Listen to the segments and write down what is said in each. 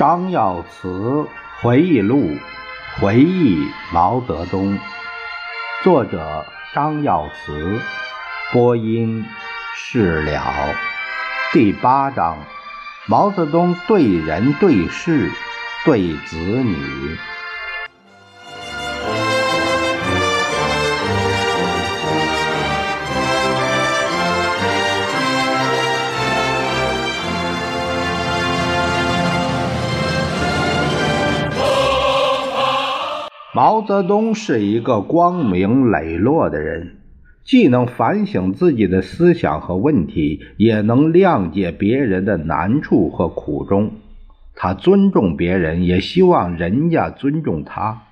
张耀慈回忆录，回忆毛泽东。作者张耀慈，播音释了。第八章：毛泽东对人对事对子女。毛泽东是一个光明磊落的人，既能反省自己的思想和问题，也能谅解别人的难处和苦衷。他尊重别人，也希望人家尊重他。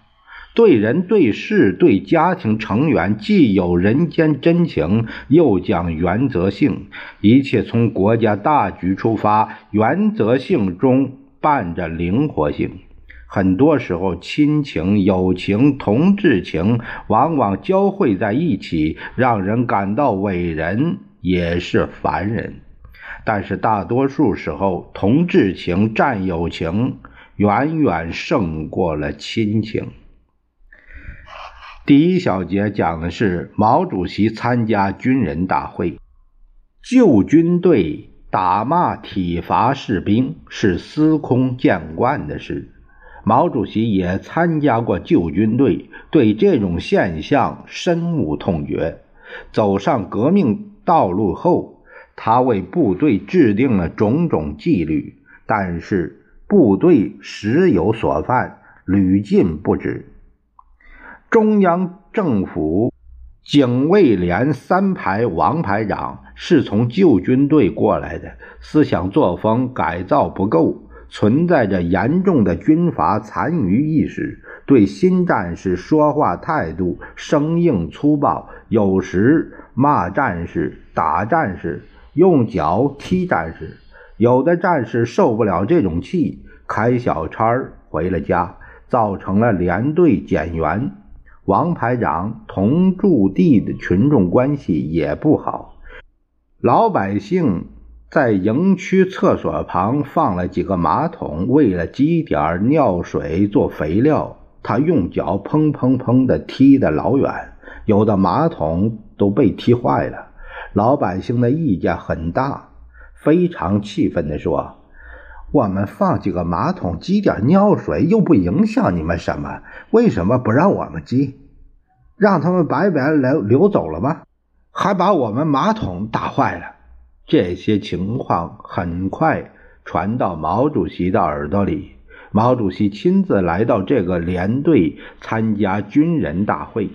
对人对事对家庭成员，既有人间真情，又讲原则性。一切从国家大局出发，原则性中伴着灵活性。很多时候，亲情、友情、同志情往往交汇在一起，让人感到伟人也是凡人。但是大多数时候，同志情、战友情远远胜过了亲情。第一小节讲的是毛主席参加军人大会，旧军队打骂体罚士兵是司空见惯的事。毛主席也参加过旧军队，对这种现象深恶痛绝。走上革命道路后，他为部队制定了种种纪律，但是部队时有所犯，屡禁不止。中央政府警卫连三排王排长是从旧军队过来的，思想作风改造不够。存在着严重的军阀残余意识，对新战士说话态度生硬粗暴，有时骂战士、打战士，用脚踢战士。有的战士受不了这种气，开小差回了家，造成了连队减员。王排长同驻地的群众关系也不好，老百姓。在营区厕所旁放了几个马桶，为了积点尿水做肥料，他用脚砰砰砰的踢得老远，有的马桶都被踢坏了。老百姓的意见很大，非常气愤地说：“我们放几个马桶积点尿水又不影响你们什么，为什么不让我们积？让他们白白流流走了吗？还把我们马桶打坏了。”这些情况很快传到毛主席的耳朵里。毛主席亲自来到这个连队参加军人大会。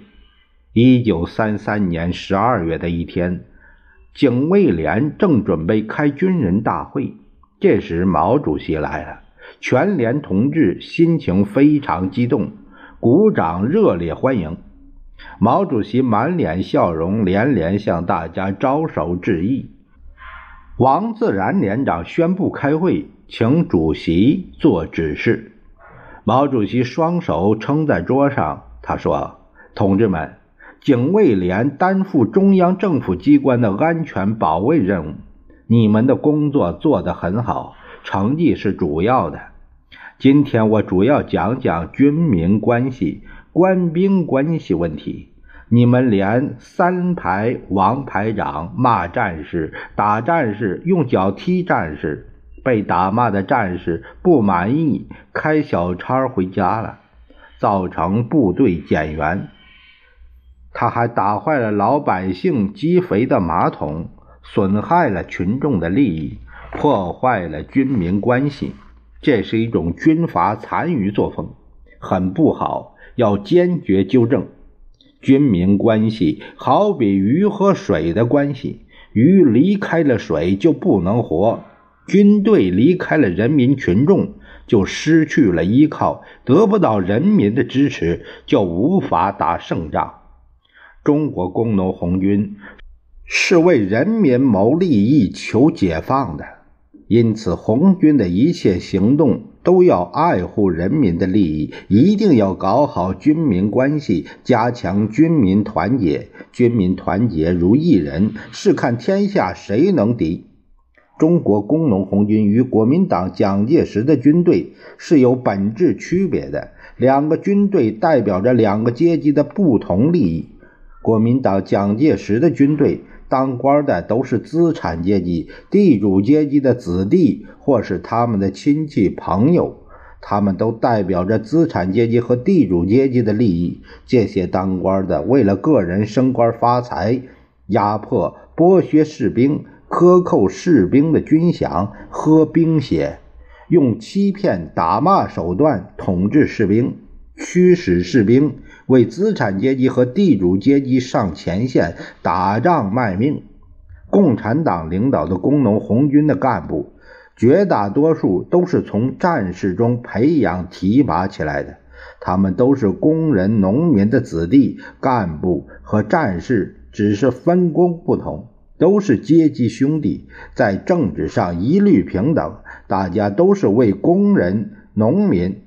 一九三三年十二月的一天，警卫连正准备开军人大会，这时毛主席来了。全连同志心情非常激动，鼓掌热烈欢迎。毛主席满脸笑容，连连向大家招手致意。王自然连长宣布开会，请主席做指示。毛主席双手撑在桌上，他说：“同志们，警卫连担负中央政府机关的安全保卫任务，你们的工作做得很好，成绩是主要的。今天我主要讲讲军民关系、官兵关系问题。”你们连三排王排长骂战士、打战士、用脚踢战士，被打骂的战士不满意，开小差回家了，造成部队减员。他还打坏了老百姓积肥的马桶，损害了群众的利益，破坏了军民关系。这是一种军阀残余作风，很不好，要坚决纠正。军民关系好比鱼和水的关系，鱼离开了水就不能活，军队离开了人民群众就失去了依靠，得不到人民的支持就无法打胜仗。中国工农红军是为人民谋利益、求解放的，因此红军的一切行动。都要爱护人民的利益，一定要搞好军民关系，加强军民团结。军民团结如一人，是看天下谁能敌。中国工农红军与国民党蒋介石的军队是有本质区别的，两个军队代表着两个阶级的不同利益。国民党蒋介石的军队当官的都是资产阶级、地主阶级的子弟，或是他们的亲戚朋友。他们都代表着资产阶级和地主阶级的利益。这些当官的为了个人升官发财，压迫、剥削士兵，克扣士兵的军饷，喝兵血，用欺骗、打骂手段统治士兵，驱使士兵为资产阶级和地主阶级上前线打仗卖命。共产党领导的工农红军的干部。绝大多数都是从战士中培养提拔起来的，他们都是工人、农民的子弟，干部和战士只是分工不同，都是阶级兄弟，在政治上一律平等，大家都是为工人、农民、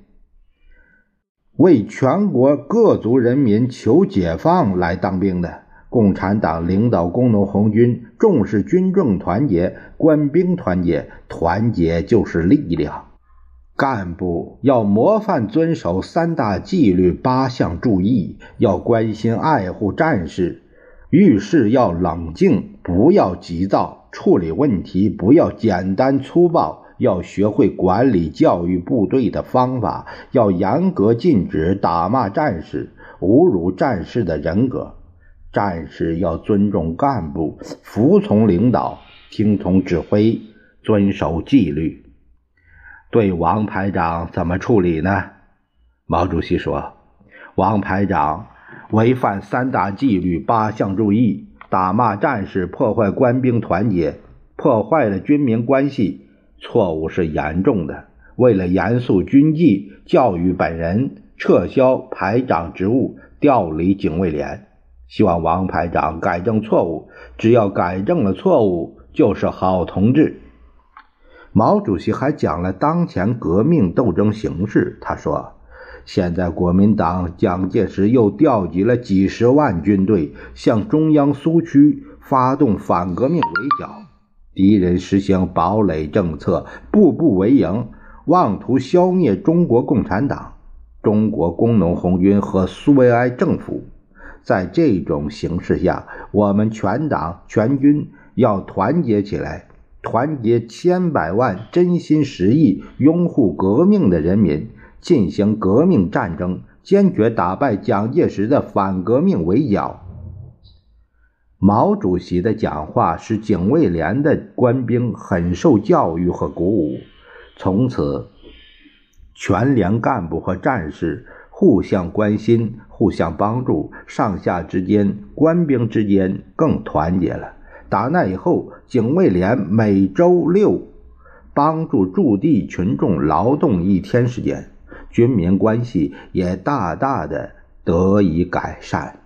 为全国各族人民求解放来当兵的。共产党领导工农红军，重视军政团结、官兵团结，团结就是力量。干部要模范遵守三大纪律、八项注意，要关心爱护战士，遇事要冷静，不要急躁，处理问题不要简单粗暴，要学会管理教育部队的方法，要严格禁止打骂战士、侮辱战士的人格。战士要尊重干部，服从领导，听从指挥，遵守纪律。对王排长怎么处理呢？毛主席说：“王排长违反三大纪律、八项注意，打骂战士，破坏官兵团结，破坏了军民关系，错误是严重的。为了严肃军纪，教育本人，撤销排长职务，调离警卫连。”希望王排长改正错误，只要改正了错误，就是好同志。毛主席还讲了当前革命斗争形势。他说：“现在国民党蒋介石又调集了几十万军队，向中央苏区发动反革命围剿，敌人实行堡垒政策，步步为营，妄图消灭中国共产党、中国工农红军和苏维埃政府。”在这种形势下，我们全党全军要团结起来，团结千百万真心实意拥护革命的人民，进行革命战争，坚决打败蒋介石的反革命围剿。毛主席的讲话使警卫连的官兵很受教育和鼓舞，从此全连干部和战士。互相关心，互相帮助，上下之间、官兵之间更团结了。打那以后，警卫连每周六帮助驻地群众劳动一天时间，军民关系也大大的得以改善。